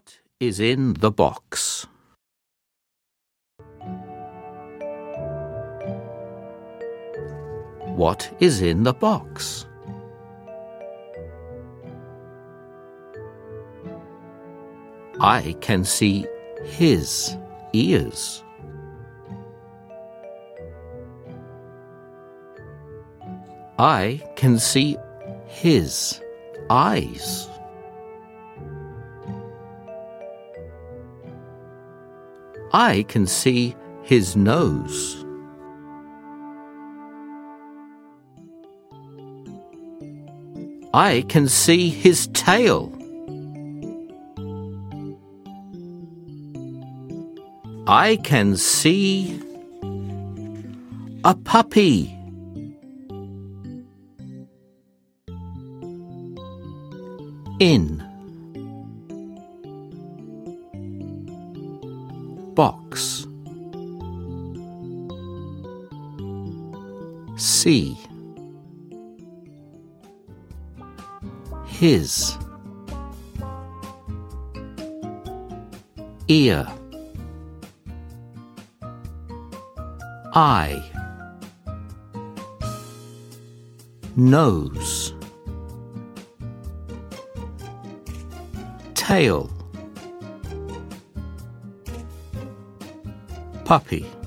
What is in the box? What is in the box? I can see his ears. I can see his eyes. I can see his nose. I can see his tail. I can see a puppy. In box. C. his. Ear. Eye. Nose. Tail puppy